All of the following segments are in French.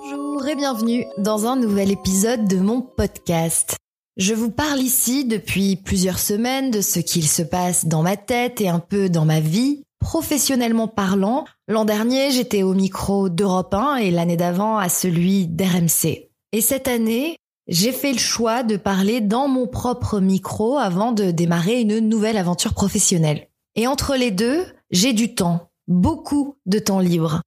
Bonjour et bienvenue dans un nouvel épisode de mon podcast. Je vous parle ici depuis plusieurs semaines de ce qu'il se passe dans ma tête et un peu dans ma vie, professionnellement parlant. L'an dernier, j'étais au micro d'Europe 1 et l'année d'avant à celui d'RMC. Et cette année, j'ai fait le choix de parler dans mon propre micro avant de démarrer une nouvelle aventure professionnelle. Et entre les deux, j'ai du temps, beaucoup de temps libre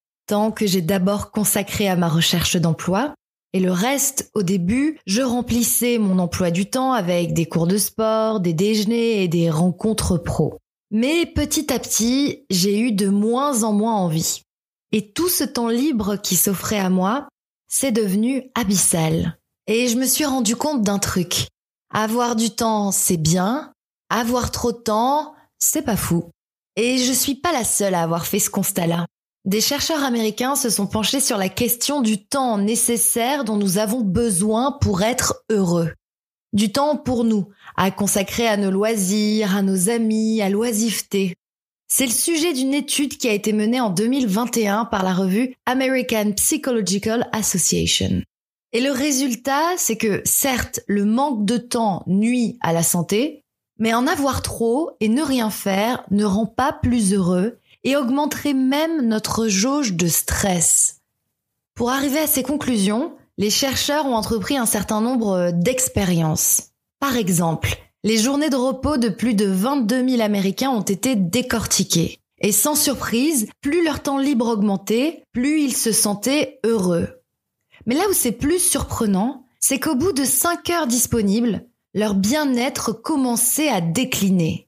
que j'ai d'abord consacré à ma recherche d'emploi. Et le reste, au début, je remplissais mon emploi du temps avec des cours de sport, des déjeuners et des rencontres pro. Mais petit à petit, j'ai eu de moins en moins envie. Et tout ce temps libre qui s'offrait à moi, c'est devenu abyssal. Et je me suis rendu compte d'un truc. Avoir du temps, c'est bien. Avoir trop de temps, c'est pas fou. Et je suis pas la seule à avoir fait ce constat-là. Des chercheurs américains se sont penchés sur la question du temps nécessaire dont nous avons besoin pour être heureux. Du temps pour nous, à consacrer à nos loisirs, à nos amis, à l'oisiveté. C'est le sujet d'une étude qui a été menée en 2021 par la revue American Psychological Association. Et le résultat, c'est que certes, le manque de temps nuit à la santé, mais en avoir trop et ne rien faire ne rend pas plus heureux et augmenterait même notre jauge de stress. Pour arriver à ces conclusions, les chercheurs ont entrepris un certain nombre d'expériences. Par exemple, les journées de repos de plus de 22 000 Américains ont été décortiquées. Et sans surprise, plus leur temps libre augmentait, plus ils se sentaient heureux. Mais là où c'est plus surprenant, c'est qu'au bout de 5 heures disponibles, leur bien-être commençait à décliner.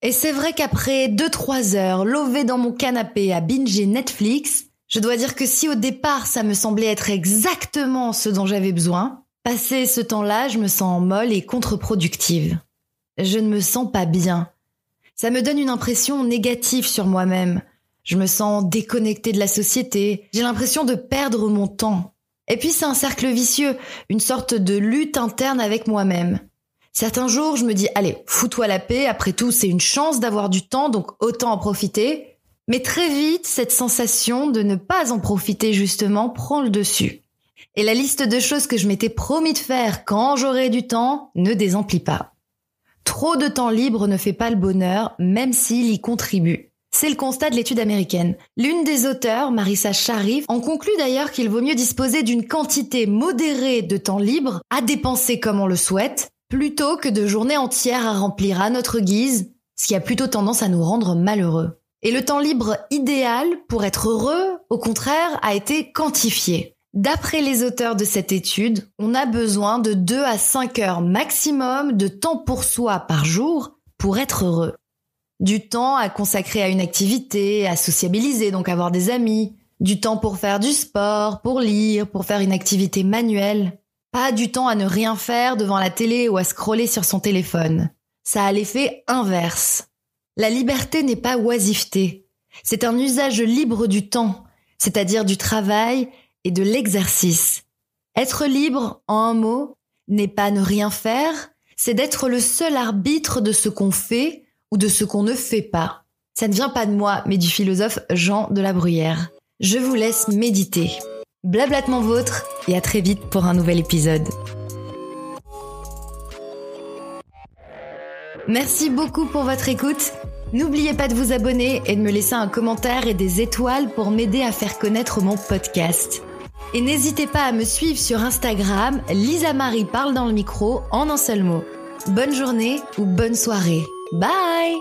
Et c'est vrai qu'après 2-3 heures lovées dans mon canapé à binger Netflix, je dois dire que si au départ ça me semblait être exactement ce dont j'avais besoin, passé ce temps-là, je me sens molle et contre-productive. Je ne me sens pas bien. Ça me donne une impression négative sur moi-même. Je me sens déconnectée de la société. J'ai l'impression de perdre mon temps. Et puis c'est un cercle vicieux, une sorte de lutte interne avec moi-même. Certains jours, je me dis, allez, fous-toi la paix, après tout, c'est une chance d'avoir du temps, donc autant en profiter. Mais très vite, cette sensation de ne pas en profiter justement prend le dessus. Et la liste de choses que je m'étais promis de faire quand j'aurai du temps ne désemplit pas. Trop de temps libre ne fait pas le bonheur, même s'il y contribue. C'est le constat de l'étude américaine. L'une des auteurs, Marissa Sharif, en conclut d'ailleurs qu'il vaut mieux disposer d'une quantité modérée de temps libre à dépenser comme on le souhaite, plutôt que de journées entières à remplir à notre guise, ce qui a plutôt tendance à nous rendre malheureux. Et le temps libre idéal pour être heureux, au contraire, a été quantifié. D'après les auteurs de cette étude, on a besoin de 2 à 5 heures maximum de temps pour soi par jour pour être heureux. Du temps à consacrer à une activité, à sociabiliser, donc avoir des amis. Du temps pour faire du sport, pour lire, pour faire une activité manuelle. Pas du temps à ne rien faire devant la télé ou à scroller sur son téléphone. Ça a l'effet inverse. La liberté n'est pas oisiveté. C'est un usage libre du temps, c'est-à-dire du travail et de l'exercice. Être libre, en un mot, n'est pas ne rien faire, c'est d'être le seul arbitre de ce qu'on fait ou de ce qu'on ne fait pas. Ça ne vient pas de moi, mais du philosophe Jean de la Bruyère. Je vous laisse méditer blablatement vôtre et à très vite pour un nouvel épisode. Merci beaucoup pour votre écoute. N'oubliez pas de vous abonner et de me laisser un commentaire et des étoiles pour m'aider à faire connaître mon podcast. Et n'hésitez pas à me suivre sur Instagram, Lisa Marie parle dans le micro en un seul mot. Bonne journée ou bonne soirée. Bye